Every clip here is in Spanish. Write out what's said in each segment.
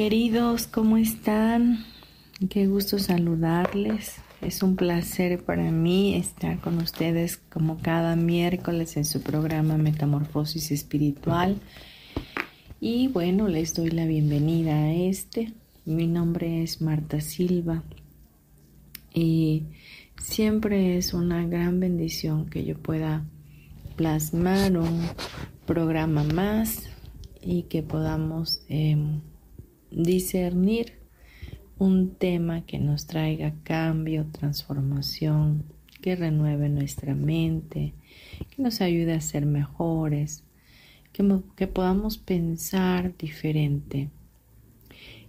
Queridos, ¿cómo están? Qué gusto saludarles. Es un placer para mí estar con ustedes como cada miércoles en su programa Metamorfosis Espiritual. Y bueno, les doy la bienvenida a este. Mi nombre es Marta Silva y siempre es una gran bendición que yo pueda plasmar un programa más y que podamos em, discernir un tema que nos traiga cambio, transformación, que renueve nuestra mente, que nos ayude a ser mejores, que, que podamos pensar diferente.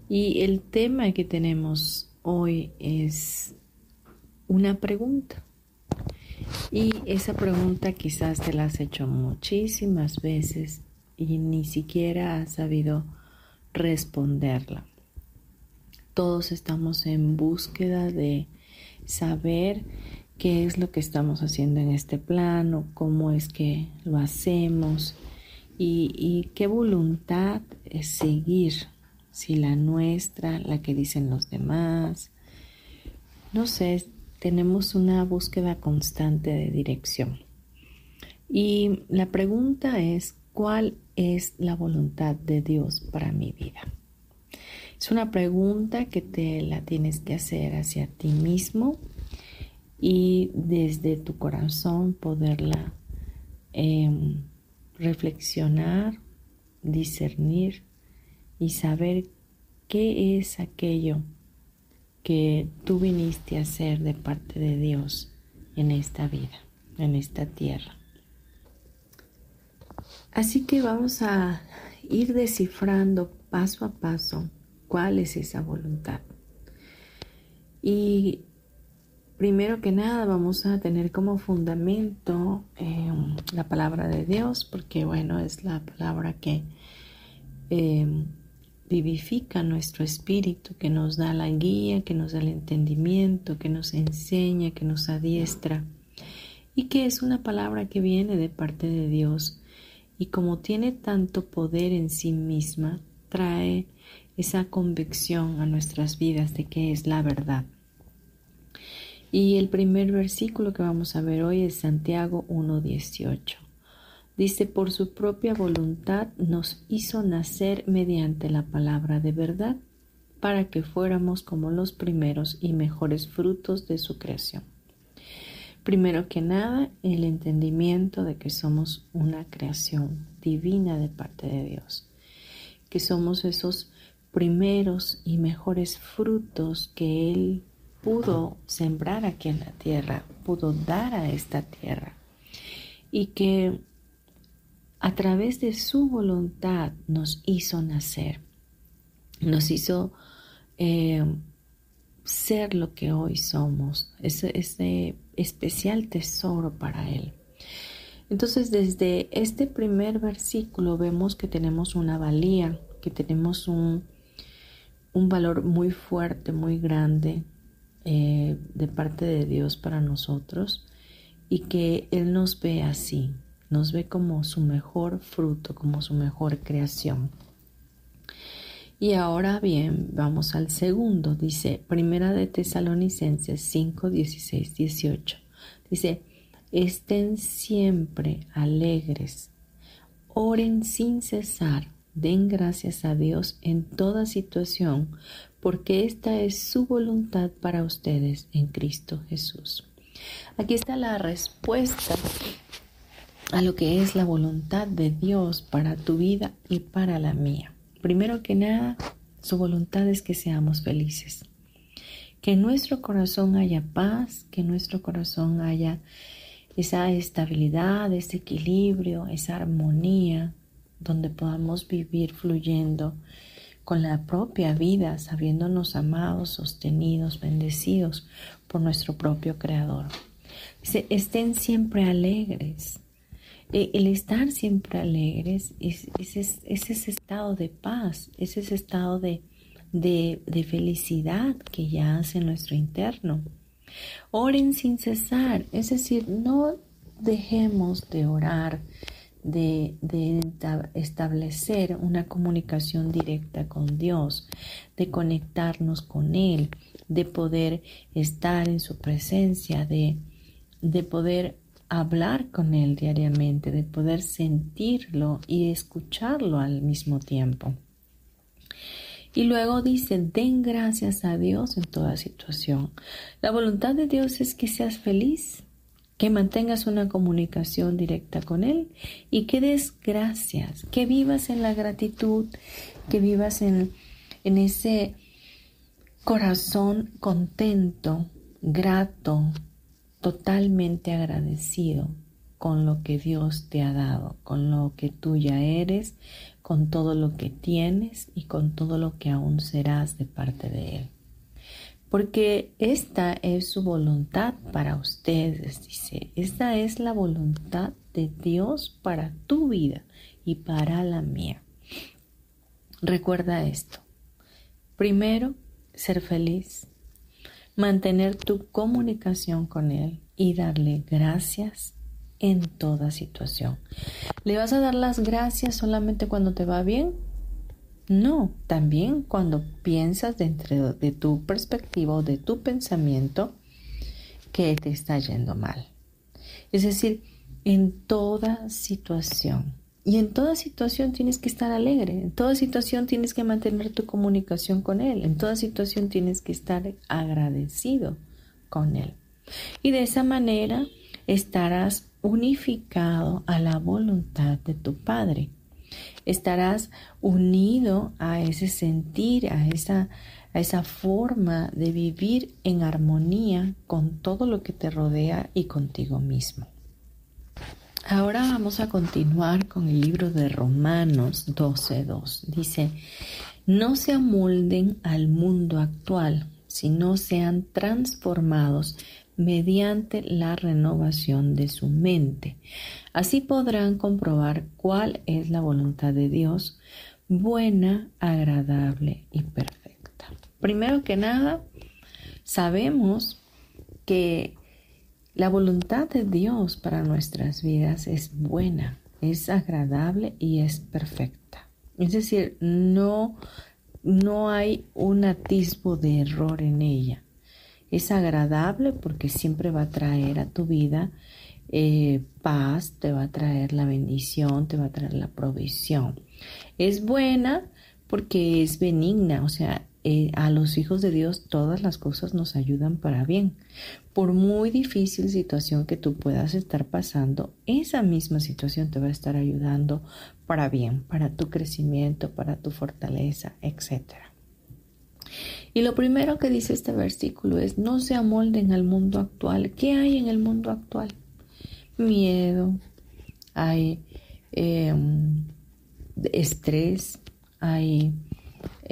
Y el tema que tenemos hoy es una pregunta. Y esa pregunta quizás te la has hecho muchísimas veces y ni siquiera has sabido responderla. Todos estamos en búsqueda de saber qué es lo que estamos haciendo en este plano, cómo es que lo hacemos y, qué voluntad es seguir, si la nuestra, la que dicen los demás. No sé, tenemos una búsqueda constante de dirección. Y la pregunta es, ¿cuál es la voluntad de Dios para mi vida? Es una pregunta que te la tienes que hacer hacia ti mismo y desde tu corazón poderla em, reflexionar, discernir y saber qué es aquello que tú viniste a hacer de parte de Dios en esta vida, en esta tierra. Así que vamos a ir descifrando paso a paso cuál es esa voluntad. Y primero que nada vamos a tener como fundamento em, la palabra de Dios, porque bueno, es la palabra que em, vivifica nuestro espíritu, que nos da la guía, que nos da el entendimiento, que nos enseña, que nos adiestra, y que es una palabra que viene de parte de Dios y como tiene tanto poder en sí misma, trae esa convicción a nuestras vidas de que es la verdad. Y el primer versículo que vamos a ver hoy es Santiago 1.18. Dice, por su propia voluntad nos hizo nacer mediante la palabra de verdad, para que fuéramos como los primeros y mejores frutos de su creación. Primero que nada, el entendimiento de que somos una creación divina de parte de Dios, que somos esos primeros y mejores frutos que Él pudo sembrar aquí en la tierra, pudo dar a esta tierra, y que a través de su voluntad nos hizo nacer, nos hizo eh, ser lo que hoy somos, ese, ese especial tesoro para Él. Entonces, desde este primer versículo vemos que tenemos una valía, que tenemos un, un valor muy fuerte, muy grande eh, de parte de Dios para nosotros y que Él nos ve así, nos ve como su mejor fruto, como su mejor creación. Y ahora bien, vamos al segundo, dice Primera de Tesalonicenses 5, 16, 18. Dice, estén siempre alegres, oren sin cesar, Den gracias a Dios en toda situación, porque esta es su voluntad para ustedes en Cristo Jesús. Aquí está la respuesta a lo que es la voluntad de Dios para tu vida y para la mía. Primero que nada, su voluntad es que seamos felices. Que en nuestro corazón haya paz, que en nuestro corazón haya esa estabilidad, ese equilibrio, esa armonía, donde podamos vivir fluyendo con la propia vida, sabiéndonos amados, sostenidos, bendecidos por nuestro propio Creador. Dice, estén siempre alegres. El estar siempre alegres es, ese estado de paz, es ese estado de, de felicidad que ya hace nuestro interno. Oren sin cesar, es decir, no dejemos de orar, de, establecer una comunicación directa con Dios, de conectarnos con Él, de poder estar en su presencia, de, de poder hablar con Él diariamente, de poder sentirlo y escucharlo al mismo tiempo. Y luego dice, den gracias a Dios en toda situación. La voluntad de Dios es que seas feliz, que mantengas una comunicación directa con Él y que des gracias, que vivas en la gratitud, que vivas en, en ese corazón contento, grato, totalmente agradecido con lo que Dios te ha dado, con lo que tú ya eres, con todo lo que tienes y con todo lo que aún serás de parte de Él porque esta es su voluntad para ustedes, dice, esta es la voluntad de Dios para tu vida y para la mía. Recuerda esto. Primero, ser feliz, mantener tu comunicación con Él y darle gracias en toda situación. ¿Le vas a dar las gracias solamente cuando te va bien? No, también cuando piensas dentro de tu perspectiva o de tu pensamiento que te está yendo mal. Es decir, en toda situación. Y en toda situación tienes que estar alegre, en toda situación tienes que mantener tu comunicación con Él, en toda situación tienes que estar agradecido con Él. Y de esa manera estarás unificado a la voluntad de tu Padre estarás unido a ese sentir, a esa, a esa forma de vivir en armonía con todo lo que te rodea y contigo mismo. Ahora vamos a continuar con el libro de Romanos 12.2. Dice, no se amolden al mundo actual, sino sean transformados mediante la renovación de su mente. Así podrán comprobar cuál es la voluntad de Dios, buena, agradable y perfecta. Primero que nada, sabemos que la voluntad de Dios para nuestras vidas es buena, es agradable y es perfecta. Es decir, no, no hay un atisbo de error en ella. Es agradable porque siempre va a traer a tu vida eh, paz, te va a traer la bendición, te va a traer la provisión. Es buena porque es benigna, o sea, eh, a los hijos de Dios todas las cosas nos ayudan para bien. Por muy difícil situación que tú puedas estar pasando, esa misma situación te va a estar ayudando para bien, para tu crecimiento, para tu fortaleza, etcétera. Y lo primero que dice este versículo es, no se amolden al mundo actual. ¿Qué hay en el mundo actual? Miedo, hay em, estrés, hay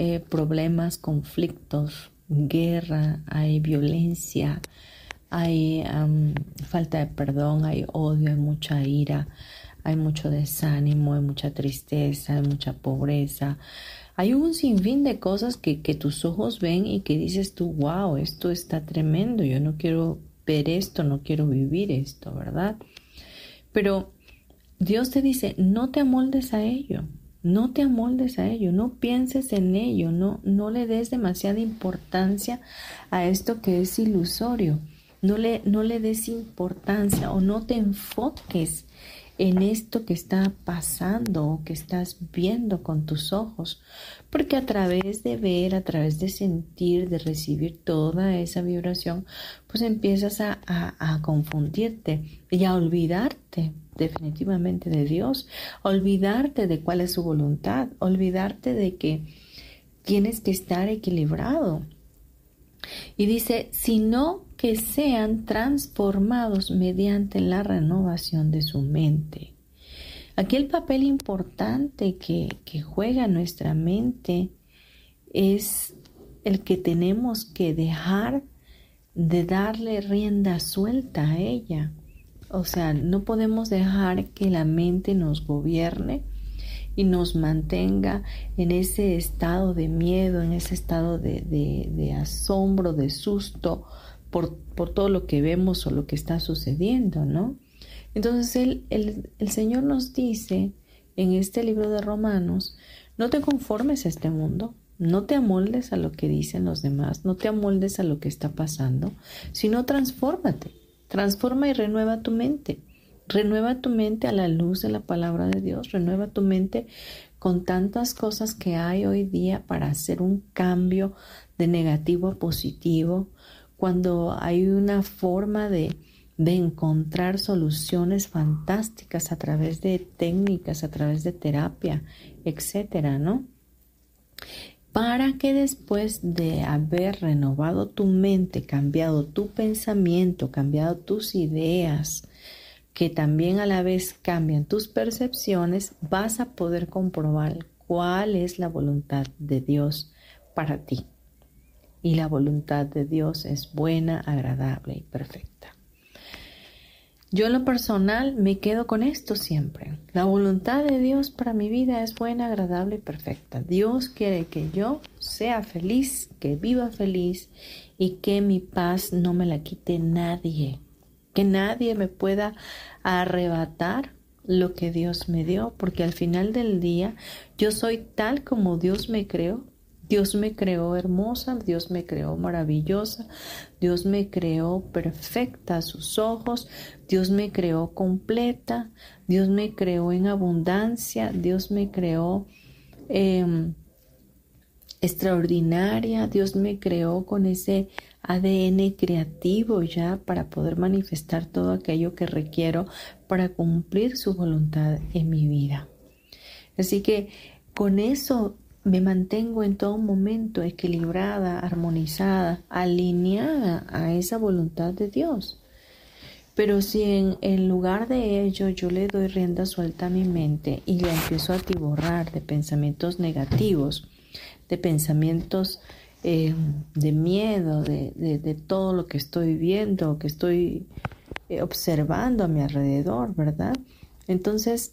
eh, problemas, conflictos, guerra, hay violencia, hay falta de perdón, hay odio, hay mucha ira, hay mucho desánimo, hay mucha tristeza, hay mucha pobreza, hay un sinfín de cosas que, tus ojos ven y que dices tú, wow, esto está tremendo, yo no quiero ver esto, no quiero vivir esto, ¿verdad? Pero Dios te dice, no te amoldes a ello, no te amoldes a ello, no pienses en ello, no, no le des demasiada importancia a esto que es ilusorio, no le, no le des importancia o no te enfoques en esto que está pasando o que estás viendo con tus ojos, porque a través de ver, a través de sentir, de recibir toda esa vibración, pues empiezas a, a confundirte y a olvidarte definitivamente de Dios, olvidarte de cuál es su voluntad, olvidarte de que tienes que estar equilibrado. Y dice, sino que sean transformados mediante la renovación de su mente. Aquí el papel importante que, que juega nuestra mente es el que tenemos que dejar de darle rienda suelta a ella. O sea, no podemos dejar que la mente nos gobierne y nos mantenga en ese estado de miedo, en ese estado de, asombro, de susto por, todo lo que vemos o lo que está sucediendo, ¿no? Entonces el, el Señor nos dice en este libro de Romanos, no te conformes a este mundo, no te amoldes a lo que dicen los demás, no te amoldes a lo que está pasando, sino transfórmate. Transforma y renueva tu mente. Renueva tu mente a la luz de la palabra de Dios. Renueva tu mente con tantas cosas que hay hoy día para hacer un cambio de negativo a positivo. Cuando hay una forma de, de encontrar soluciones fantásticas a través de técnicas, a través de terapia, etcétera, ¿no? Para que después de haber renovado tu mente, cambiado tu pensamiento, cambiado tus ideas, que también a la vez cambian tus percepciones, vas a poder comprobar cuál es la voluntad de Dios para ti. Y la voluntad de Dios es buena, agradable y perfecta. Yo en lo personal me quedo con esto siempre. La voluntad de Dios para mi vida es buena, agradable y perfecta. Dios quiere que yo sea feliz, que viva feliz y que mi paz no me la quite nadie. Que nadie me pueda arrebatar lo que Dios me dio, porque al final del día yo soy tal como Dios me creó Dios me creó hermosa, Dios me creó maravillosa, Dios me creó perfecta a sus ojos, Dios me creó completa, Dios me creó en abundancia, Dios me creó em, extraordinaria, Dios me creó con ese ADN creativo ya para poder manifestar todo aquello que requiero para cumplir su voluntad en mi vida. Así que con eso me mantengo en todo momento equilibrada, armonizada, alineada a esa voluntad de Dios. Pero si en, lugar de ello yo le doy rienda suelta a mi mente y la empiezo a atiborrar de pensamientos negativos, de pensamientos eh, de miedo, de, todo lo que estoy viendo, que estoy eh, observando a mi alrededor, ¿verdad? Entonces,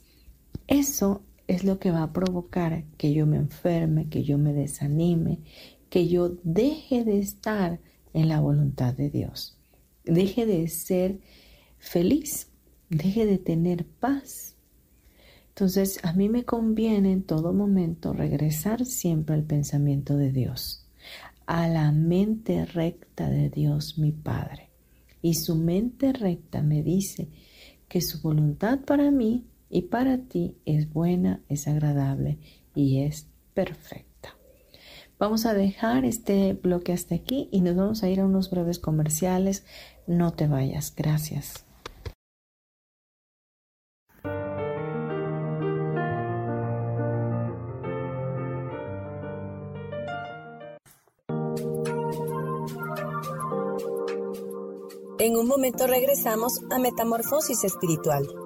eso es lo que va a provocar que yo me enferme, que yo me desanime, que yo deje de estar en la voluntad de Dios, deje de ser feliz, deje de tener paz. Entonces a mí me conviene en todo momento regresar siempre al pensamiento de Dios, a la mente recta de Dios mi Padre. Y su mente recta me dice que su voluntad para mí y para ti es buena, es agradable y es perfecta. Vamos a dejar este bloque hasta aquí y nos vamos a ir a unos breves comerciales. No te vayas. Gracias. En un momento regresamos a Metamorfosis Espiritual.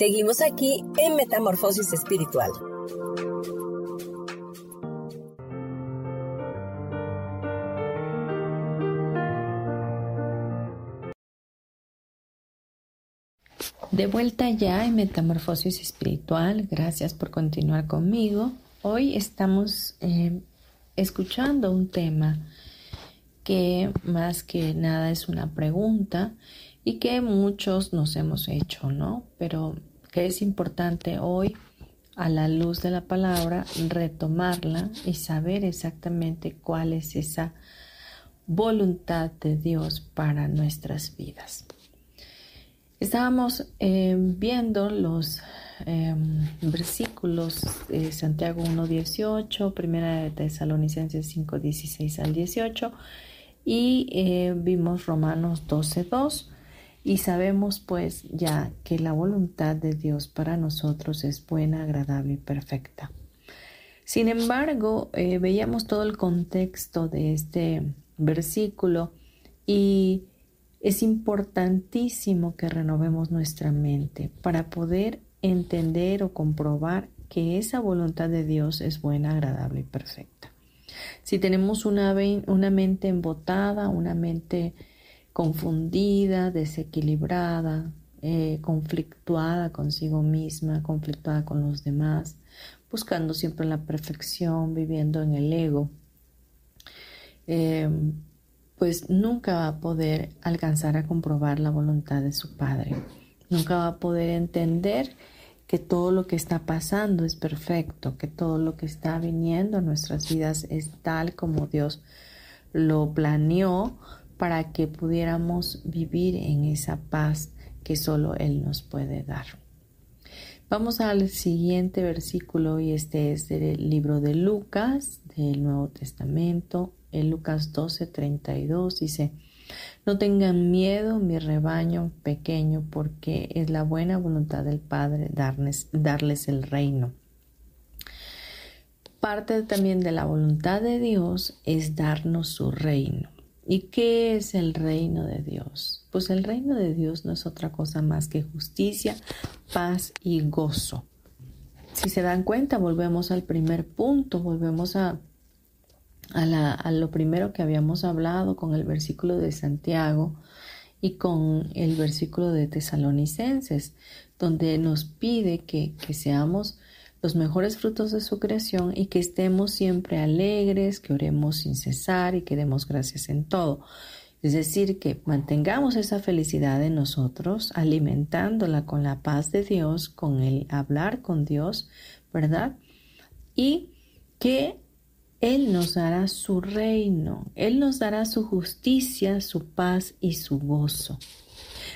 Seguimos aquí en Metamorfosis Espiritual. De vuelta ya en Metamorfosis Espiritual, gracias por continuar conmigo. Hoy estamos eh, escuchando un tema que más que nada es una pregunta y que muchos nos hemos hecho, ¿no? Pero que es importante hoy, a la luz de la palabra, retomarla y saber exactamente cuál es esa voluntad de Dios para nuestras vidas. Estábamos eh, viendo los em, versículos de Santiago 1.18, Primera de Tesalonicenses 5.16 al 18 y eh, vimos Romanos 12.2 y sabemos pues ya que la voluntad de Dios para nosotros es buena, agradable y perfecta. Sin embargo, eh, veíamos todo el contexto de este versículo y es importantísimo que renovemos nuestra mente para poder entender o comprobar que esa voluntad de Dios es buena, agradable y perfecta. Si tenemos una, una mente embotada, una mente confundida, desequilibrada, eh, conflictuada consigo misma, conflictuada con los demás, buscando siempre la perfección, viviendo en el ego, em, pues nunca va a poder alcanzar a comprobar la voluntad de su Padre. Nunca va a poder entender que todo lo que está pasando es perfecto, que todo lo que está viniendo a nuestras vidas es tal como Dios lo planeó para que pudiéramos vivir en esa paz que solo Él nos puede dar. Vamos al siguiente versículo y este es del libro de Lucas, del Nuevo Testamento, en Lucas 12, 32 dice, no tengan miedo mi rebaño pequeño porque es la buena voluntad del Padre darles, darles el reino. Parte también de la voluntad de Dios es darnos su reino. ¿Y qué es el reino de Dios? Pues el reino de Dios no es otra cosa más que justicia, paz y gozo. Si se dan cuenta, volvemos al primer punto, volvemos a, lo primero que habíamos hablado con el versículo de Santiago y con el versículo de Tesalonicenses, donde nos pide que, que seamos los mejores frutos de su creación y que estemos siempre alegres, que oremos sin cesar y que demos gracias en todo. Es decir, que mantengamos esa felicidad en nosotros, alimentándola con la paz de Dios, con el hablar con Dios, ¿verdad? Y que Él nos dará su reino, Él nos dará su justicia, su paz y su gozo.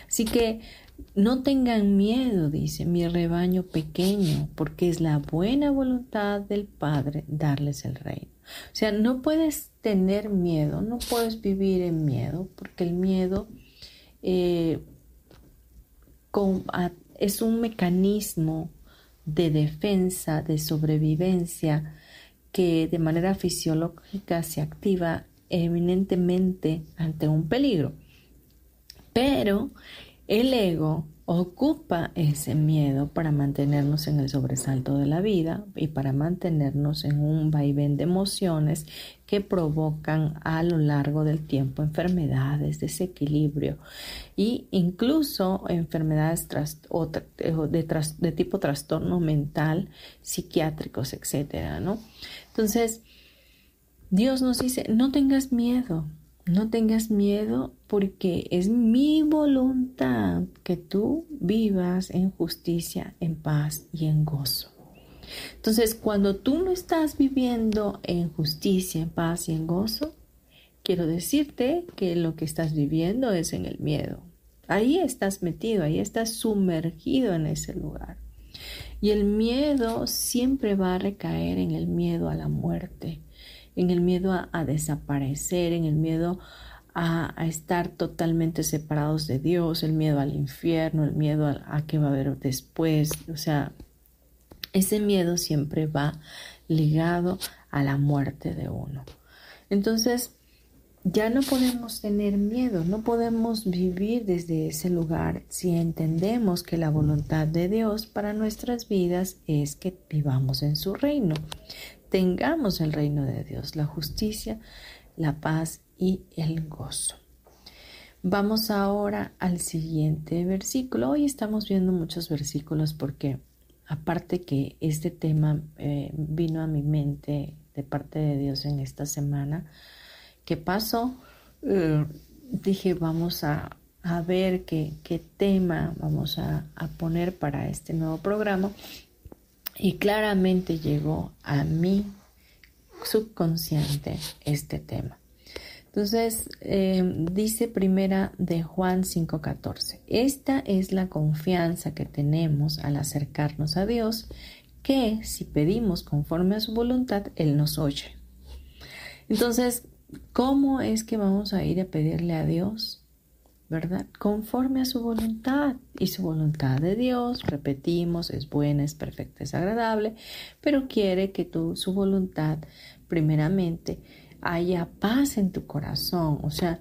Así que no tengan miedo, dice mi rebaño pequeño, porque es la buena voluntad del Padre darles el reino. O sea, no puedes tener miedo, no puedes vivir en miedo, porque el miedo eh, es un mecanismo de defensa, de sobrevivencia, que de manera fisiológica se activa eminentemente ante un peligro. Pero el ego ocupa ese miedo para mantenernos en el sobresalto de la vida y para mantenernos en un vaivén de emociones que provocan a lo largo del tiempo enfermedades, desequilibrio e incluso enfermedades de, tipo trastorno mental, psiquiátricos, etcétera, ¿no? Entonces, Dios nos dice, no tengas miedo, no tengas miedo porque es mi voluntad que tú vivas en justicia, en paz y en gozo. Entonces, cuando tú no estás viviendo en justicia, en paz y en gozo, quiero decirte que lo que estás viviendo es en el miedo. Ahí estás metido, ahí estás sumergido en ese lugar. Y el miedo siempre va a recaer en el miedo a la muerte, en el miedo a, desaparecer, en el miedo a, estar totalmente separados de Dios, el miedo al infierno, el miedo a, a qué va a haber después. O sea, ese miedo siempre va ligado a la muerte de uno. Entonces, ya no podemos tener miedo, no podemos vivir desde ese lugar si entendemos que la voluntad de Dios para nuestras vidas es que vivamos en su reino, tengamos el reino de Dios, la justicia, la paz y el gozo. Vamos ahora al siguiente versículo. Hoy estamos viendo muchos versículos porque aparte que este tema eh, vino a mi mente de parte de Dios en esta semana, ¿Qué pasó, eh, dije, vamos a, ver qué, tema vamos a, poner para este nuevo programa. Y claramente llegó a mi subconsciente este tema. Entonces, eh, dice primera de Juan 5:14, esta es la confianza que tenemos al acercarnos a Dios, que si pedimos conforme a su voluntad, Él nos oye. Entonces, ¿Cómo es que vamos a ir a pedirle a Dios? ¿Verdad? Conforme a su voluntad. Y su voluntad de Dios, repetimos, es buena, es perfecta, es agradable, pero quiere que tú, su voluntad, primeramente, haya paz en tu corazón. O sea,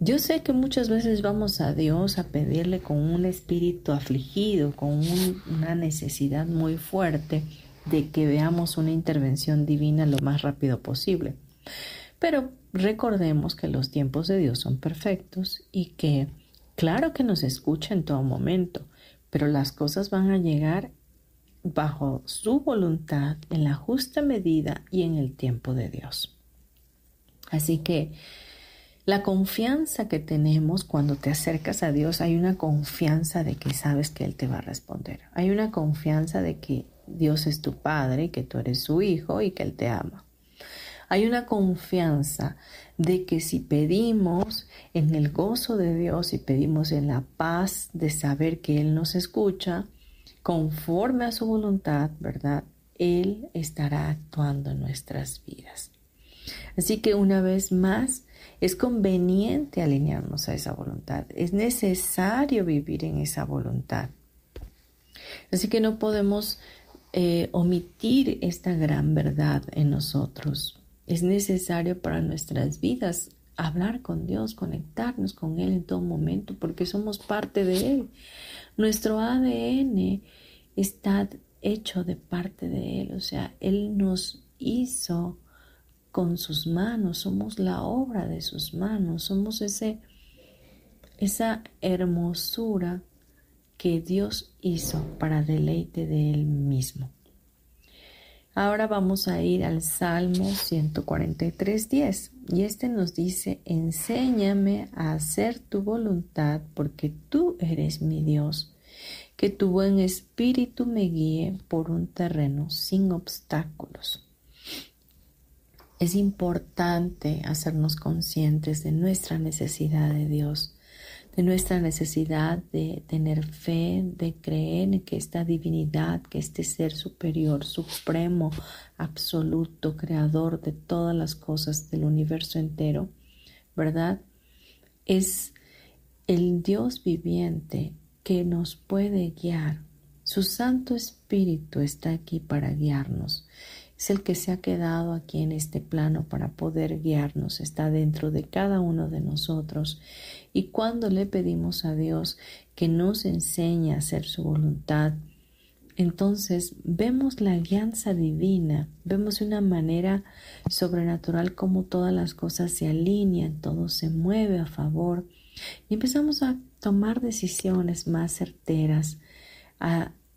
yo sé que muchas veces vamos a Dios a pedirle con un espíritu afligido, con una necesidad muy fuerte de que veamos una intervención divina lo más rápido posible. Pero recordemos que los tiempos de Dios son perfectos y que claro que nos escucha en todo momento, pero las cosas van a llegar bajo su voluntad, en la justa medida y en el tiempo de Dios. Así que la confianza que tenemos cuando te acercas a Dios, hay una confianza de que sabes que Él te va a responder. Hay una confianza de que Dios es tu Padre, que tú eres su Hijo y que Él te ama. Hay una confianza de que si pedimos en el gozo de Dios y pedimos en la paz de saber que Él nos escucha, conforme a su voluntad, ¿verdad? Él estará actuando en nuestras vidas. Así que una vez más, es conveniente alinearnos a esa voluntad. Es necesario vivir en esa voluntad. Así que no podemos eh, omitir esta gran verdad en nosotros. Es necesario para nuestras vidas hablar con Dios, conectarnos con Él en todo momento, porque somos parte de Él. Nuestro ADN está hecho de parte de Él, o sea, Él nos hizo con sus manos, somos la obra de sus manos, somos ese, esa hermosura que Dios hizo para deleite de Él mismo. Ahora vamos a ir al Salmo 143.10 y este nos dice, enséñame a hacer tu voluntad porque tú eres mi Dios, que tu buen espíritu me guíe por un terreno sin obstáculos. Es importante hacernos conscientes de nuestra necesidad de Dios de nuestra necesidad de tener fe, de creer que esta divinidad, que este ser superior, supremo, absoluto, creador de todas las cosas del universo entero, ¿verdad? Es el Dios viviente que nos puede guiar. Su Santo Espíritu está aquí para guiarnos es el que se ha quedado aquí en este plano para poder guiarnos, está dentro de cada uno de nosotros. Y cuando le pedimos a Dios que nos enseñe a hacer su voluntad, entonces vemos la alianza divina, vemos de una manera sobrenatural cómo todas las cosas se alinean, todo se mueve a favor y empezamos a tomar decisiones más certeras,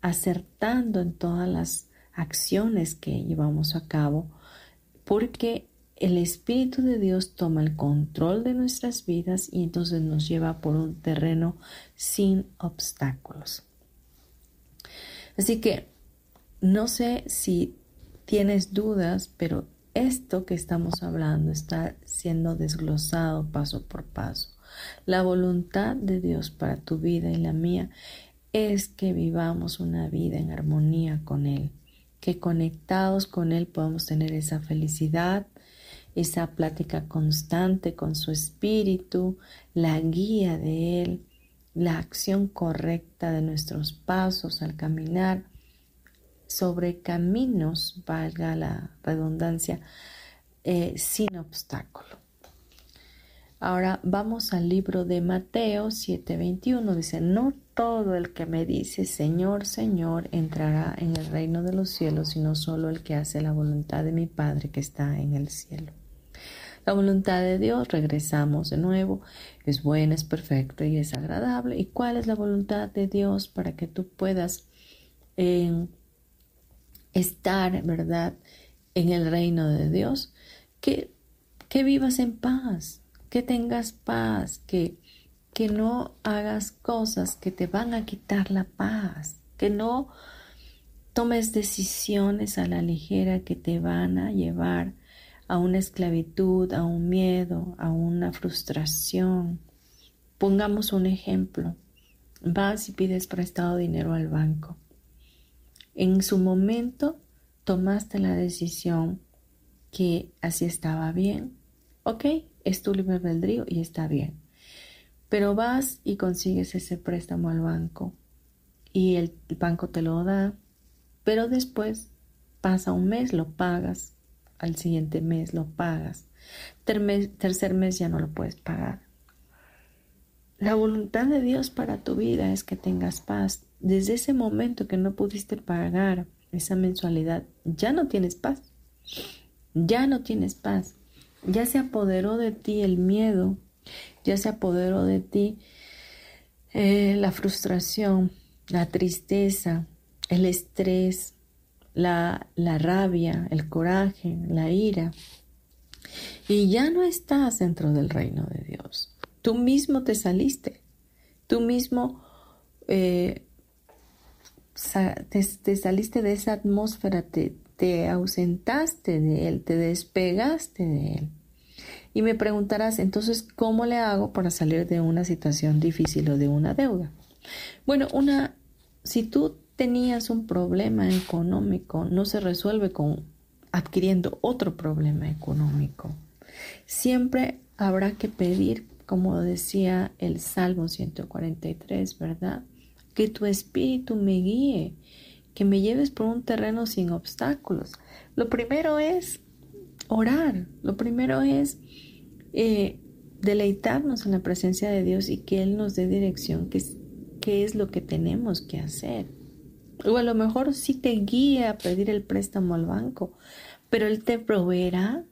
acertando en todas las acciones que llevamos a cabo, porque el Espíritu de Dios toma el control de nuestras vidas y entonces nos lleva por un terreno sin obstáculos. Así que no sé si tienes dudas, pero esto que estamos hablando está siendo desglosado paso por paso. La voluntad de Dios para tu vida y la mía es que vivamos una vida en armonía con Él que conectados con Él podamos tener esa felicidad, esa plática constante con su espíritu, la guía de Él, la acción correcta de nuestros pasos al caminar sobre caminos, valga la redundancia, eh, sin obstáculo. Ahora vamos al libro de Mateo 7:21. Dice, no todo el que me dice Señor, Señor entrará en el reino de los cielos, sino solo el que hace la voluntad de mi Padre que está en el cielo. La voluntad de Dios, regresamos de nuevo, es buena, es perfecta y es agradable. ¿Y cuál es la voluntad de Dios para que tú puedas eh, estar, verdad, en el reino de Dios? Que, que vivas en paz, que tengas paz, que, que no hagas cosas que te van a quitar la paz, que no tomes decisiones a la ligera que te van a llevar a una esclavitud, a un miedo, a una frustración. Pongamos un ejemplo. Vas y pides prestado dinero al banco. En su momento tomaste la decisión que así estaba bien. Ok, es tu libre albedrío y está bien. Pero vas y consigues ese préstamo al banco y el banco te lo da, pero después pasa un mes, lo pagas al siguiente mes lo pagas. tercer mes ya no lo puedes pagar. La voluntad de Dios para tu vida es que tengas paz. Desde ese momento que no pudiste pagar esa mensualidad, ya no tienes paz. Ya no tienes paz. Ya se apoderó de ti el miedo. Ya se apoderó de ti eh, la frustración, la tristeza, el estrés, la, rabia, el coraje, la ira. Y ya no estás dentro del reino de Dios. Tú mismo te saliste. Tú mismo eh, te, saliste de esa atmósfera, te, te ausentaste de Él, te despegaste de Él. Y me preguntarás, entonces, ¿cómo le hago para salir de una situación difícil o de una deuda? Bueno, una, si tú tenías un problema económico no se resuelve con adquiriendo otro problema económico. Siempre habrá que pedir, como decía el Salmo 143, ¿verdad? Que tu espíritu me guíe, que me lleves por un terreno sin obstáculos. Lo primero es orar, lo primero es eh, deleitarnos en la presencia de Dios y que Él nos dé dirección, que, qué es lo que tenemos que hacer. O a lo mejor sí te guía a pedir el préstamo al banco, pero él te proveerá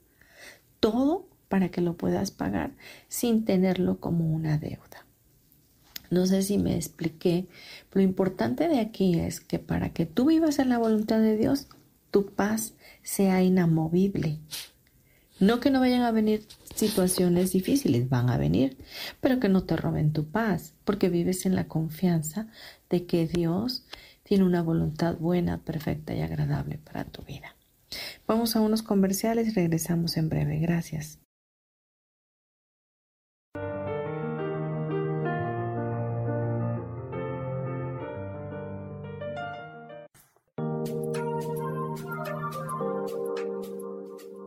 todo para que lo puedas pagar sin tenerlo como una deuda. No sé si me expliqué. Lo importante de aquí es que para que tú vivas en la voluntad de Dios, tu paz sea inamovible. No que no vayan a venir situaciones difíciles, van a venir, pero que no te roben tu paz, porque vives en la confianza de que Dios tiene una voluntad buena, perfecta y agradable para tu vida. Vamos a unos comerciales y regresamos en breve. Gracias.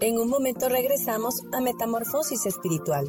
En un momento regresamos a Metamorfosis Espiritual.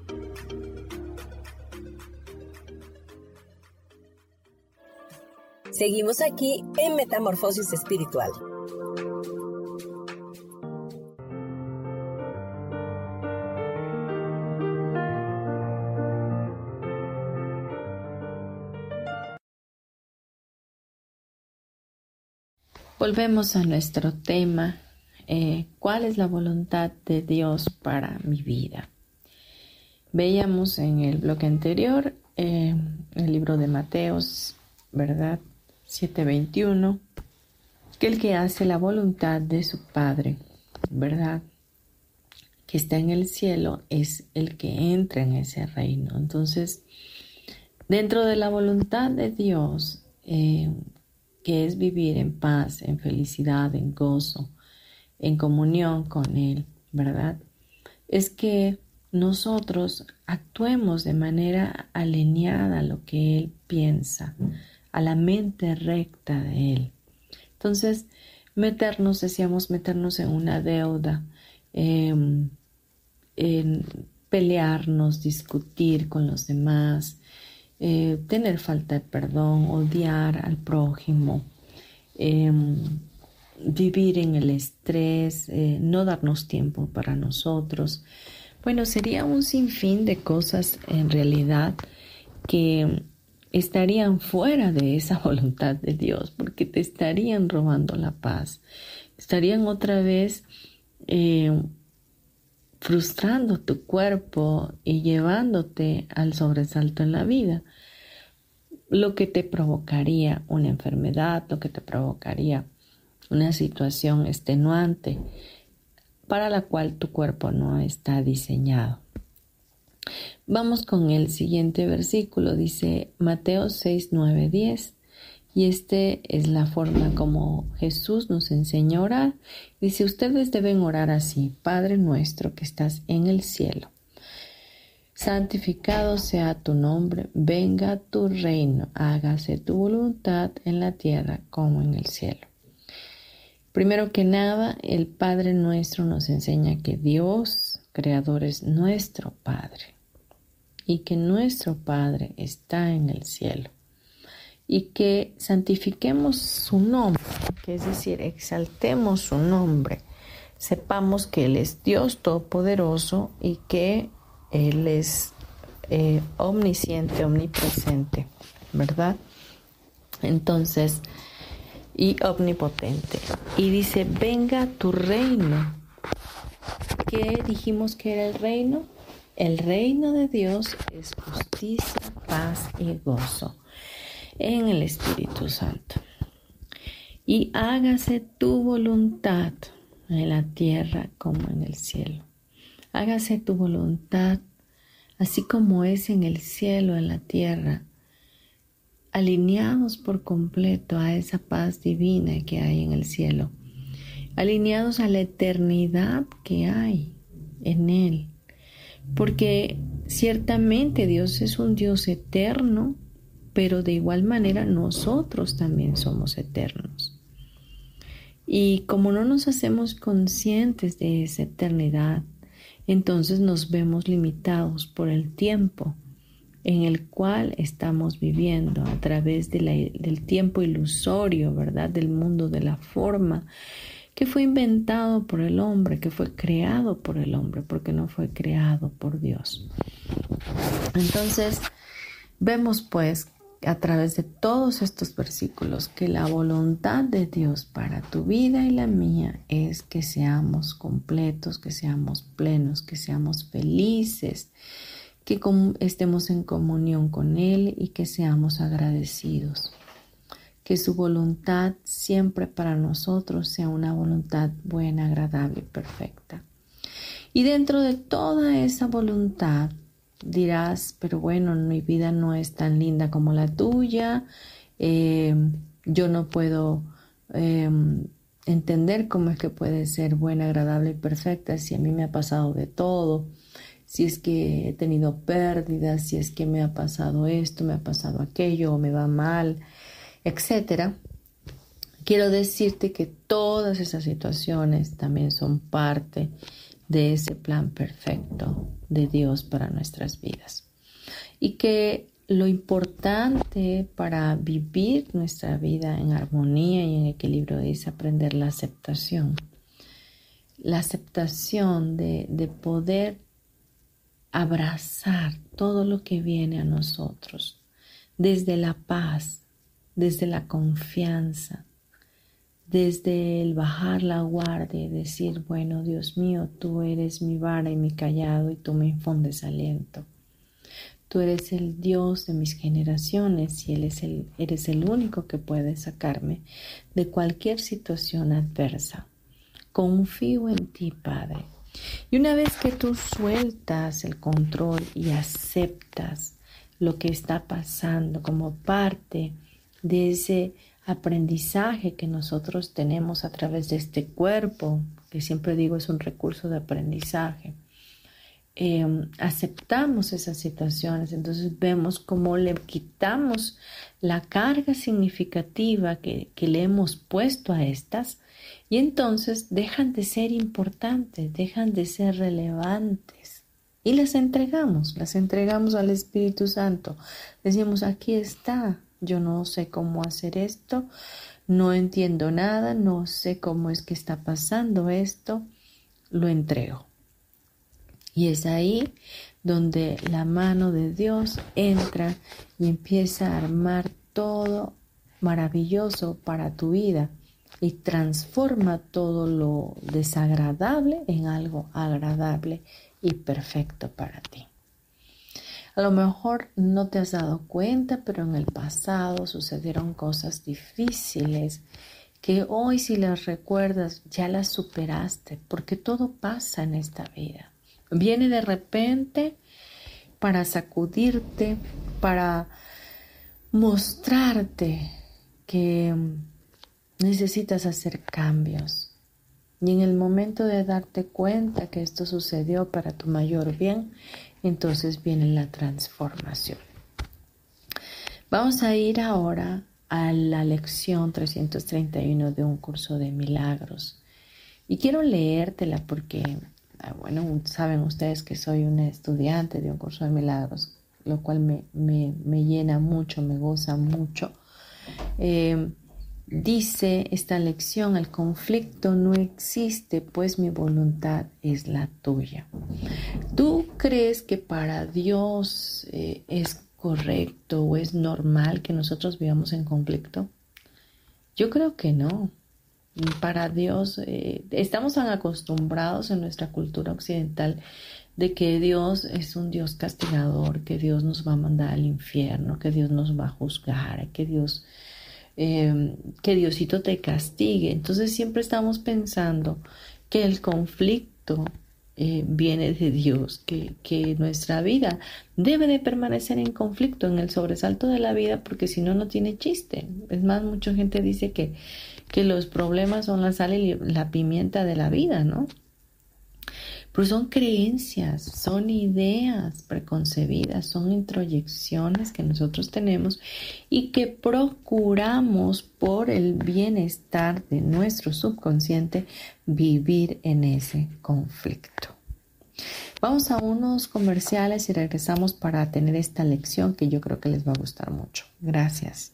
Seguimos aquí en Metamorfosis Espiritual. Volvemos a nuestro tema, eh, ¿cuál es la voluntad de Dios para mi vida? Veíamos en el bloque anterior eh, el libro de Mateos, ¿verdad? 7:21, que el que hace la voluntad de su Padre, ¿verdad? Que está en el cielo es el que entra en ese reino. Entonces, dentro de la voluntad de Dios, eh, que es vivir en paz, en felicidad, en gozo, en comunión con Él, ¿verdad? Es que nosotros actuemos de manera alineada a lo que Él piensa, a la mente recta de Él. Entonces, meternos, decíamos, meternos en una deuda, em, en pelearnos, discutir con los demás, eh, tener falta de perdón, odiar al prójimo, em, vivir en el estrés, eh, no darnos tiempo para nosotros. Bueno, sería un sinfín de cosas en realidad que estarían fuera de esa voluntad de Dios, porque te estarían robando la paz, estarían otra vez eh, frustrando tu cuerpo y llevándote al sobresalto en la vida, lo que te provocaría una enfermedad, lo que te provocaría una situación extenuante para la cual tu cuerpo no está diseñado. Vamos con el siguiente versículo, dice Mateo 6, 9, 10. Y este es la forma como Jesús nos enseña a orar. Dice, ustedes deben orar así, Padre nuestro que estás en el cielo. Santificado sea tu nombre, venga tu reino, hágase tu voluntad en la tierra como en el cielo. Primero que nada, el Padre nuestro nos enseña que Dios, Creador, es nuestro Padre y que nuestro Padre está en el cielo y que santifiquemos su nombre, que es decir, exaltemos su nombre, sepamos que Él es Dios Todopoderoso y que Él es eh, omnisciente, omnipresente, ¿verdad? Entonces, y omnipotente. Y dice, venga tu reino. ¿Qué dijimos que era el reino? El reino de Dios es justicia, paz y gozo en el Espíritu Santo. Y hágase tu voluntad en la tierra como en el cielo. Hágase tu voluntad así como es en el cielo, en la tierra, alineados por completo a esa paz divina que hay en el cielo, alineados a la eternidad que hay en Él. Porque ciertamente Dios es un Dios eterno pero de igual manera nosotros también somos eternos. Y como no nos hacemos conscientes de esa eternidad, entonces nos vemos limitados por el tiempo en el cual estamos viviendo a través del tiempo ilusorio, ¿verdad? Del mundo de la forma que fue inventado por el hombre, que fue creado por el hombre, porque no fue creado por Dios. Entonces, vemos pues a través de todos estos versículos que la voluntad de Dios para tu vida y la mía es que seamos completos, que seamos plenos, que seamos felices, que estemos en comunión con Él y que seamos agradecidos. Que su voluntad siempre para nosotros sea una voluntad buena, agradable y perfecta. Y dentro de toda esa voluntad dirás, pero bueno, mi vida no es tan linda como la tuya, eh, yo no puedo em, entender cómo es que puede ser buena, agradable y perfecta si a mí me ha pasado de todo, si es que he tenido pérdidas, si es que me ha pasado esto, me ha pasado aquello, o me va mal, etcétera. Quiero decirte que todas esas situaciones también son parte de ese plan perfecto de Dios para nuestras vidas. Y que lo importante para vivir nuestra vida en armonía y en equilibrio es aprender la aceptación. La aceptación de, de poder abrazar todo lo que viene a nosotros, desde la paz, desde la confianza, desde el bajar la guardia y decir, bueno, Dios mío, tú eres mi vara y mi callado y tú me infundes aliento. Tú eres el Dios de mis generaciones y él es el, eres el único que puede sacarme de cualquier situación adversa. Confío en ti, Padre. Y una vez que tú sueltas el control y aceptas lo que está pasando como parte de ese aprendizaje que nosotros tenemos a través de este cuerpo, que siempre digo es un recurso de aprendizaje. Em, aceptamos esas situaciones, entonces vemos cómo le quitamos la carga significativa que, que le hemos puesto a estas y entonces dejan de ser importantes, dejan de ser relevantes y las entregamos, las entregamos al Espíritu Santo. Decimos, aquí está, yo no sé cómo hacer esto, no entiendo nada, no sé cómo es que está pasando esto, lo entrego. Y es ahí donde la mano de Dios entra y empieza a armar todo maravilloso para tu vida y transforma todo lo desagradable en algo agradable y perfecto para ti. A lo mejor no te has dado cuenta, pero en el pasado sucedieron cosas difíciles que hoy si las recuerdas ya las superaste, porque todo pasa en esta vida. Viene de repente para sacudirte, para mostrarte que necesitas hacer cambios. Y en el momento de darte cuenta que esto sucedió para tu mayor bien, entonces viene la transformación. Vamos a ir ahora a la lección 331 de un curso de milagros. Y quiero leértela porque, ah, bueno, saben ustedes que soy una estudiante de un curso de milagros, lo cual me, me, llena mucho, me goza mucho. Eh, Dice esta lección, el conflicto no existe, pues mi voluntad es la tuya. ¿Tú crees que para Dios eh, es correcto o es normal que nosotros vivamos en conflicto? Yo creo que no. Para Dios, eh, estamos tan acostumbrados en nuestra cultura occidental de que Dios es un Dios castigador, que Dios nos va a mandar al infierno, que Dios nos va a juzgar, que Dios Em, que Diosito te castigue. Entonces siempre estamos pensando que el conflicto eh, viene de Dios, que, que, nuestra vida debe de permanecer en conflicto, en el sobresalto de la vida, porque si no, no tiene chiste. Es más, mucha gente dice que, que los problemas son la sal y la pimienta de la vida, ¿no? Pero son creencias, son ideas preconcebidas, son introyecciones que nosotros tenemos y que procuramos por el bienestar de nuestro subconsciente vivir en ese conflicto. Vamos a unos comerciales y regresamos para tener esta lección que yo creo que les va a gustar mucho. Gracias.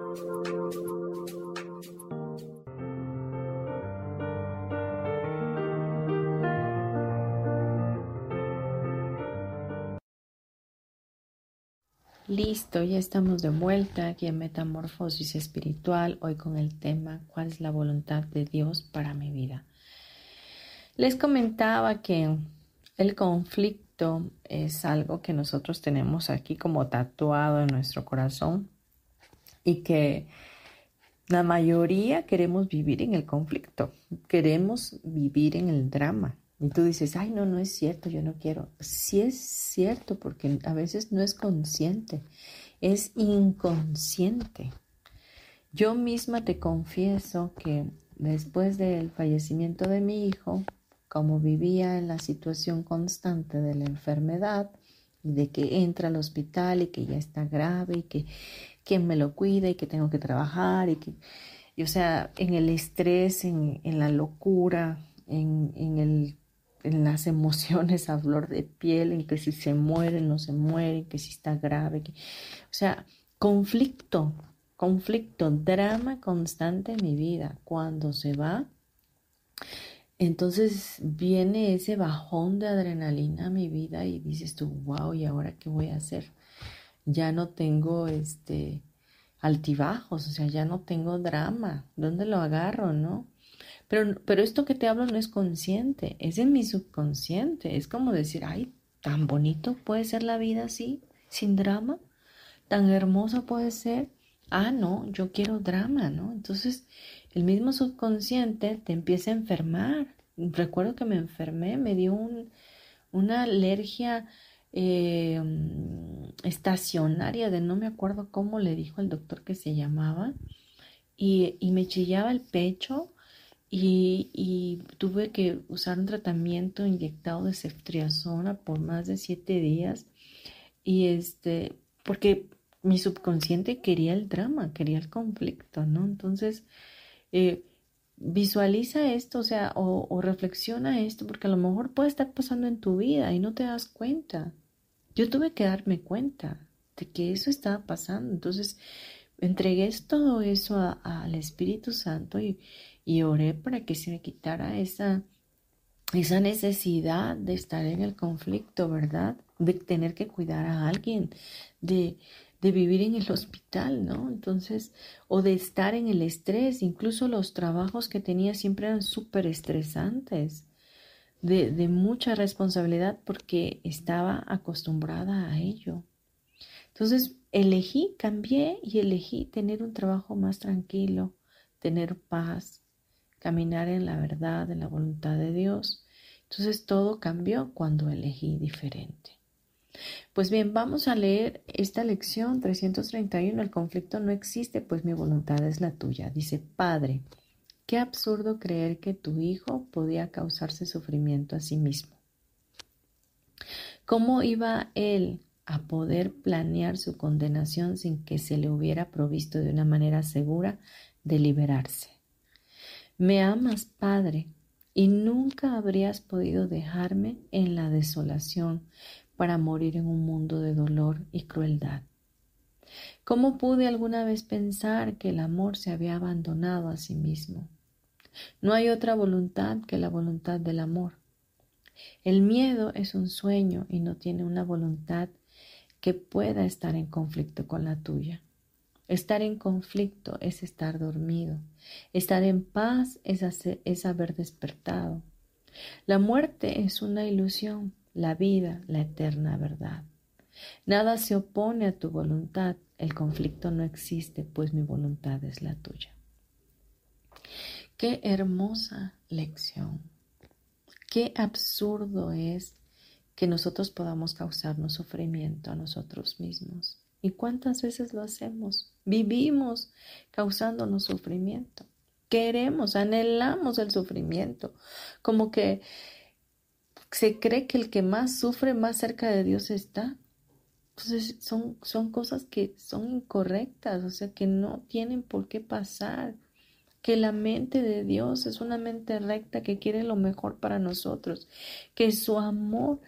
Listo, ya estamos de vuelta aquí en Metamorfosis Espiritual, hoy con el tema ¿Cuál es la voluntad de Dios para mi vida? Les comentaba que el conflicto es algo que nosotros tenemos aquí como tatuado en nuestro corazón y que la mayoría queremos vivir en el conflicto, queremos vivir en el drama. Y tú dices, ay, no, no es cierto, yo no quiero. Sí es cierto, porque a veces no es consciente, es inconsciente. Yo misma te confieso que después del fallecimiento de mi hijo, como vivía en la situación constante de la enfermedad y de que entra al hospital y que ya está grave y que quién me lo cuida y que tengo que trabajar y que, o sea, en el estrés, en, la locura, en, el, en las emociones a flor de piel, en que si se muere, no se muere, que si está grave, que, o sea, conflicto, conflicto, drama constante en mi vida. Cuando se va, entonces viene ese bajón de adrenalina a mi vida y dices tú, wow, ¿y ahora qué voy a hacer? Ya no tengo este altibajos, o sea, ya no tengo drama. ¿Dónde lo agarro, no? Pero, pero esto que te hablo no es consciente, es en mi subconsciente. Es como decir, ay, tan bonito puede ser la vida así, sin drama, tan hermosa puede ser. Ah, no, yo quiero drama, ¿no? Entonces el mismo subconsciente te empieza a enfermar. Recuerdo que me enfermé, me dio una alergia eh, estacionaria de no me acuerdo cómo le dijo el doctor que se llamaba y, me chillaba el pecho y, tuve que usar un tratamiento inyectado de ceftriaxona por más de siete días y este porque mi subconsciente quería el drama, quería el conflicto, ¿no? Entonces eh, visualiza esto, o sea, o, reflexiona esto, porque a lo mejor puede estar pasando en tu vida y no te das cuenta. Yo tuve que darme cuenta de que eso estaba pasando. Entonces, entregué todo eso al Espíritu Santo y, y, oré para que se me quitara esa, esa necesidad de estar en el conflicto, ¿verdad? De tener que cuidar a alguien, de, de vivir en el hospital, ¿no? Entonces, o de estar en el estrés, incluso los trabajos que tenía siempre eran súper estresantes, de, de mucha responsabilidad porque estaba acostumbrada a ello. Entonces, elegí, cambié y elegí tener un trabajo más tranquilo, tener paz, caminar en la verdad, en la voluntad de Dios. Entonces todo cambió cuando elegí diferente. Pues bien, vamos a leer esta lección 331. El conflicto no existe, pues mi voluntad es la tuya. Dice, Padre, qué absurdo creer que tu hijo podía causarse sufrimiento a sí mismo. ¿Cómo iba él a poder planear su condenación sin que se le hubiera provisto de una manera segura de liberarse? Me amas, Padre, y nunca habrías podido dejarme en la desolación para morir en un mundo de dolor y crueldad. ¿Cómo pude alguna vez pensar que el amor se había abandonado a sí mismo? No hay otra voluntad que la voluntad del amor. El miedo es un sueño y no tiene una voluntad que pueda estar en conflicto con la tuya. Estar en conflicto es estar dormido. Estar en paz es, es haber despertado. La muerte es una ilusión, la vida, la eterna verdad. Nada se opone a tu voluntad, el conflicto no existe, pues mi voluntad es la tuya. Qué hermosa lección. Qué absurdo es que nosotros podamos causarnos sufrimiento a nosotros mismos. ¿Y cuántas veces lo hacemos? Vivimos causándonos sufrimiento. Queremos, anhelamos el sufrimiento, como que se cree que el que más sufre más cerca de Dios está. Entonces son, son cosas que son incorrectas, o sea, que no tienen por qué pasar. Que la mente de Dios es una mente recta que quiere lo mejor para nosotros. Que su amor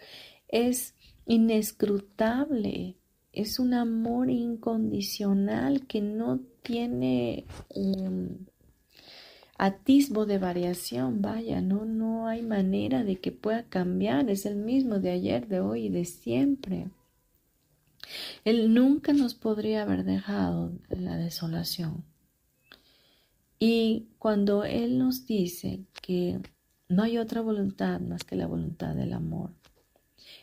es inescrutable. Es un amor incondicional que no tiene un atisbo de variación, vaya, no, no hay manera de que pueda cambiar, es el mismo de ayer, de hoy y de siempre. Él nunca nos podría haber dejado la desolación. Y cuando Él nos dice que no hay otra voluntad más que la voluntad del amor,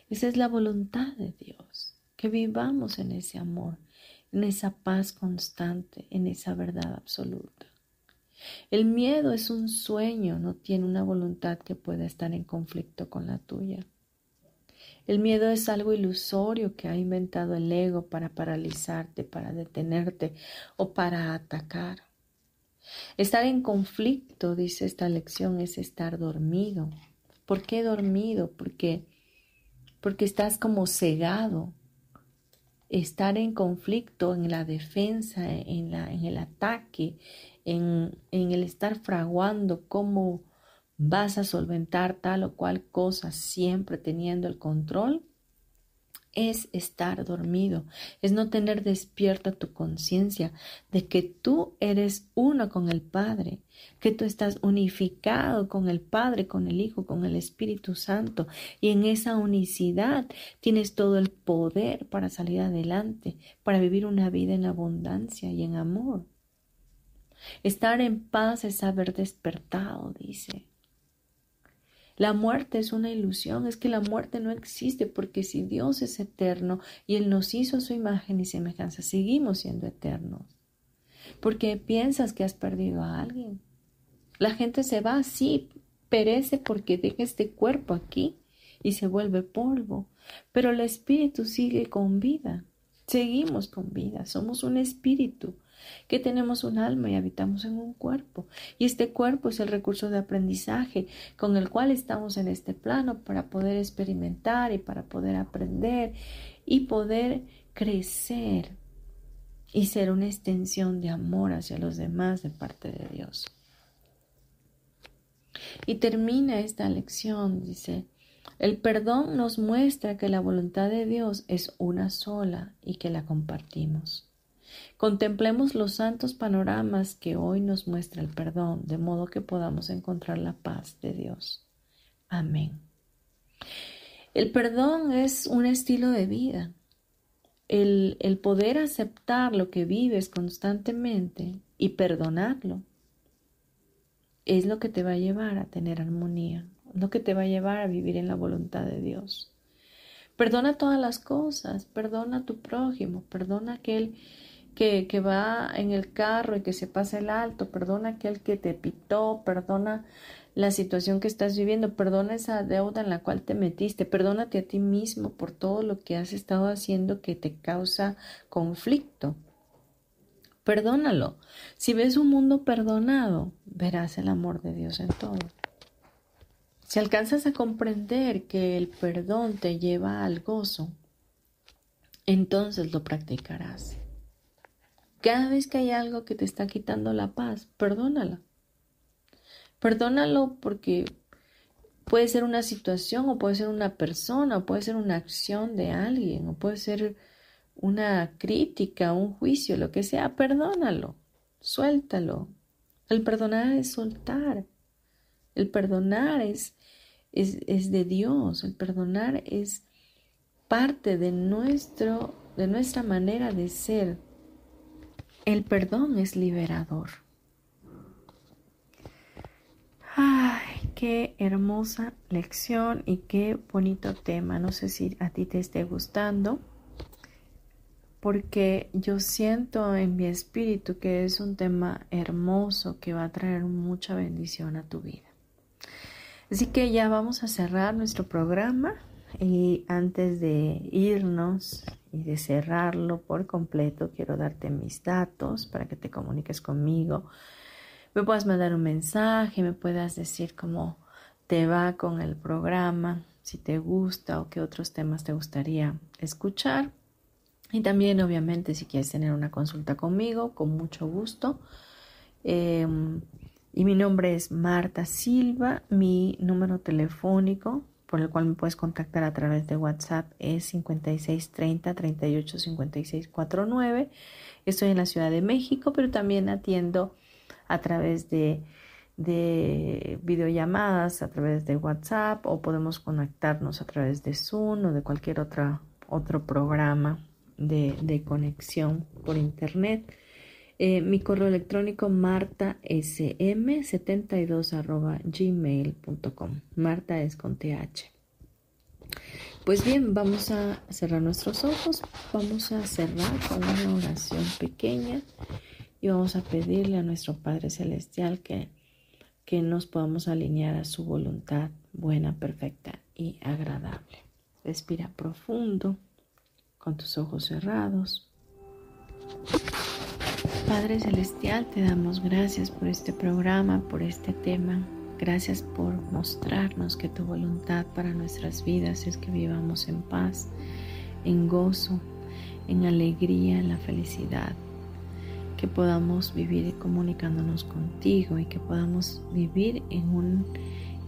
esa es la voluntad de Dios, que vivamos en ese amor, en esa paz constante, en esa verdad absoluta. El miedo es un sueño, no tiene una voluntad que pueda estar en conflicto con la tuya. El miedo es algo ilusorio que ha inventado el ego para paralizarte, para detenerte o para atacar. Estar en conflicto, dice esta lección, es estar dormido. ¿Por qué dormido? Porque, porque estás como cegado. Estar en conflicto, en la defensa, en, la, en el ataque, en, en el estar fraguando cómo vas a solventar tal o cual cosa siempre teniendo el control, es estar dormido, es no tener despierta tu conciencia de que tú eres uno con el Padre, que tú estás unificado con el Padre, con el Hijo, con el Espíritu Santo, y en esa unicidad tienes todo el poder para salir adelante, para vivir una vida en abundancia y en amor. Estar en paz es haber despertado, dice. La muerte es una ilusión, es que la muerte no existe porque si Dios es eterno y Él nos hizo a su imagen y semejanza, seguimos siendo eternos. Porque piensas que has perdido a alguien. La gente se va, sí, perece porque deja este cuerpo aquí y se vuelve polvo, pero el espíritu sigue con vida. Seguimos con vida, somos un espíritu que tenemos un alma y habitamos en un cuerpo. Y este cuerpo es el recurso de aprendizaje con el cual estamos en este plano para poder experimentar y para poder aprender y poder crecer y ser una extensión de amor hacia los demás de parte de Dios. Y termina esta lección, dice, el perdón nos muestra que la voluntad de Dios es una sola y que la compartimos. Contemplemos los santos panoramas que hoy nos muestra el perdón, de modo que podamos encontrar la paz de Dios. Amén. El perdón es un estilo de vida. El, el, poder aceptar lo que vives constantemente y perdonarlo es lo que te va a llevar a tener armonía, lo que te va a llevar a vivir en la voluntad de Dios. Perdona todas las cosas, perdona a tu prójimo, perdona aquel que, va en el carro y que se pasa el alto, perdona aquel que te pitó, perdona la situación que estás viviendo, perdona esa deuda en la cual te metiste, perdónate a ti mismo por todo lo que has estado haciendo que te causa conflicto. Perdónalo. Si ves un mundo perdonado, verás el amor de Dios en todo. Si alcanzas a comprender que el perdón te lleva al gozo, entonces lo practicarás. Cada vez que hay algo que te está quitando la paz, perdónala. Perdónalo porque puede ser una situación o puede ser una persona o puede ser una acción de alguien o puede ser una crítica, un juicio, lo que sea, perdónalo, suéltalo. El perdonar es soltar. El perdonar es, es, es de Dios, el perdonar es parte de, nuestro, de nuestra manera de ser. El perdón es liberador. Ay, qué hermosa lección y qué bonito tema. No sé si a ti te esté gustando, porque yo siento en mi espíritu que es un tema hermoso que va a traer mucha bendición a tu vida. Así que ya vamos a cerrar nuestro programa y antes de irnos y de cerrarlo por completo, quiero darte mis datos para que te comuniques conmigo me puedas mandar un mensaje, me puedas decir cómo te va con el programa, si te gusta o qué otros temas te gustaría escuchar. Y también, obviamente, si quieres tener una consulta conmigo, con mucho gusto. Em, y mi nombre es Marta Silva. Mi número telefónico por el cual me puedes contactar a través de WhatsApp es 5630 38 Estoy en la Ciudad de México, pero también atiendo a través de, videollamadas, a través de WhatsApp o podemos conectarnos a través de Zoom o de cualquier otra, otro programa de, conexión por internet. Eh, mi correo electrónico martasm72 arroba gmail.com. Marta es con TH. Pues bien, vamos a cerrar nuestros ojos, vamos a cerrar con una oración pequeña y vamos a pedirle a nuestro Padre Celestial que, que nos podamos alinear a su voluntad buena, perfecta y agradable. Respira profundo con tus ojos cerrados. Padre Celestial, te damos gracias por este programa, por este tema. Gracias por mostrarnos que tu voluntad para nuestras vidas es que vivamos en paz, en gozo, en alegría, en la felicidad que podamos vivir comunicándonos contigo y que podamos vivir en un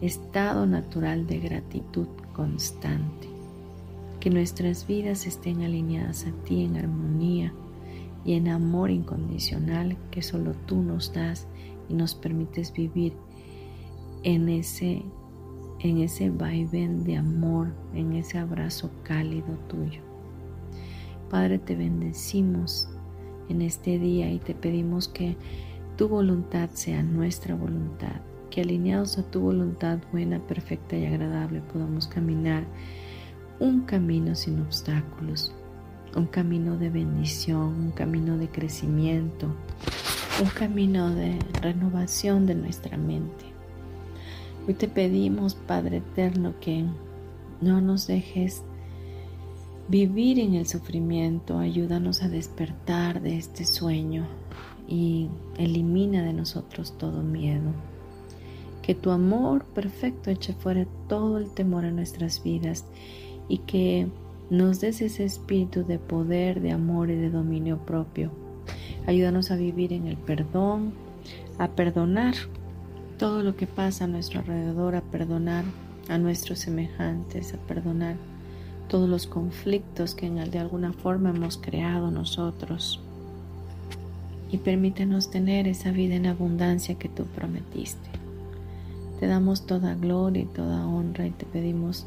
estado natural de gratitud constante. Que nuestras vidas estén alineadas a ti en armonía y en amor incondicional que solo tú nos das y nos permites vivir en ese en ese vaivén de amor, en ese abrazo cálido tuyo. Padre, te bendecimos en este día y te pedimos que tu voluntad sea nuestra voluntad, que alineados a tu voluntad buena, perfecta y agradable podamos caminar un camino sin obstáculos, un camino de bendición, un camino de crecimiento, un camino de renovación de nuestra mente. Hoy te pedimos, Padre Eterno, que no nos dejes vivir en el sufrimiento, ayúdanos a despertar de este sueño y elimina de nosotros todo miedo. Que tu amor perfecto eche fuera todo el temor a nuestras vidas y que nos des ese espíritu de poder, de amor y de dominio propio. Ayúdanos a vivir en el perdón, a perdonar todo lo que pasa a nuestro alrededor, a perdonar a nuestros semejantes, a perdonar todos los conflictos que de alguna forma hemos creado nosotros. Y permítenos tener esa vida en abundancia que tú prometiste. Te damos toda gloria y toda honra y te pedimos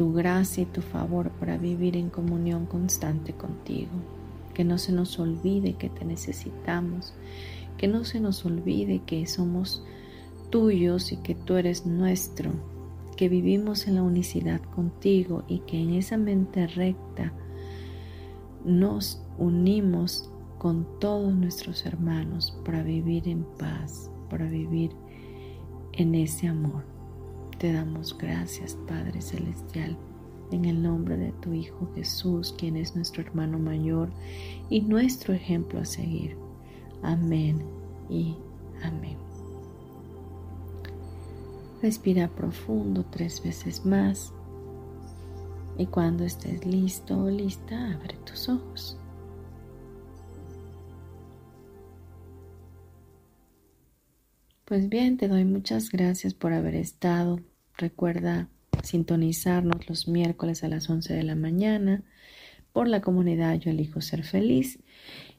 tu gracia y tu favor para vivir en comunión constante contigo. Que no se nos olvide que te necesitamos, que no se nos olvide que somos tuyos y que tú eres nuestro que vivimos en la unicidad contigo y que en esa mente recta nos unimos con todos nuestros hermanos para vivir en paz, para vivir en ese amor. Te damos gracias, Padre Celestial, en el nombre de tu Hijo Jesús, quien es nuestro hermano mayor y nuestro ejemplo a seguir. Amén y amén. Respira profundo tres veces más. Y cuando estés listo o lista, abre tus ojos. Pues bien, te doy muchas gracias por haber estado. Recuerda sintonizarnos los miércoles a las 11 de la mañana por la comunidad Yo elijo ser feliz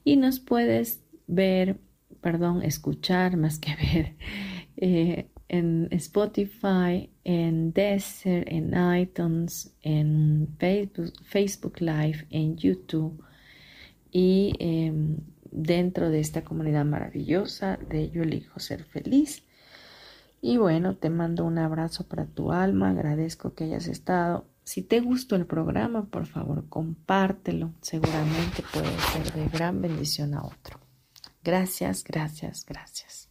y nos puedes ver, perdón, escuchar más que ver eh, en Spotify, en Deezer, en iTunes, en Facebook, Facebook Live, en YouTube y em, dentro de esta comunidad maravillosa de Yo elijo ser feliz. Y bueno, te mando un abrazo para tu alma, agradezco que hayas estado. Si te gustó el programa, por favor, compártelo. Seguramente puede ser de gran bendición a otro. Gracias, gracias, gracias.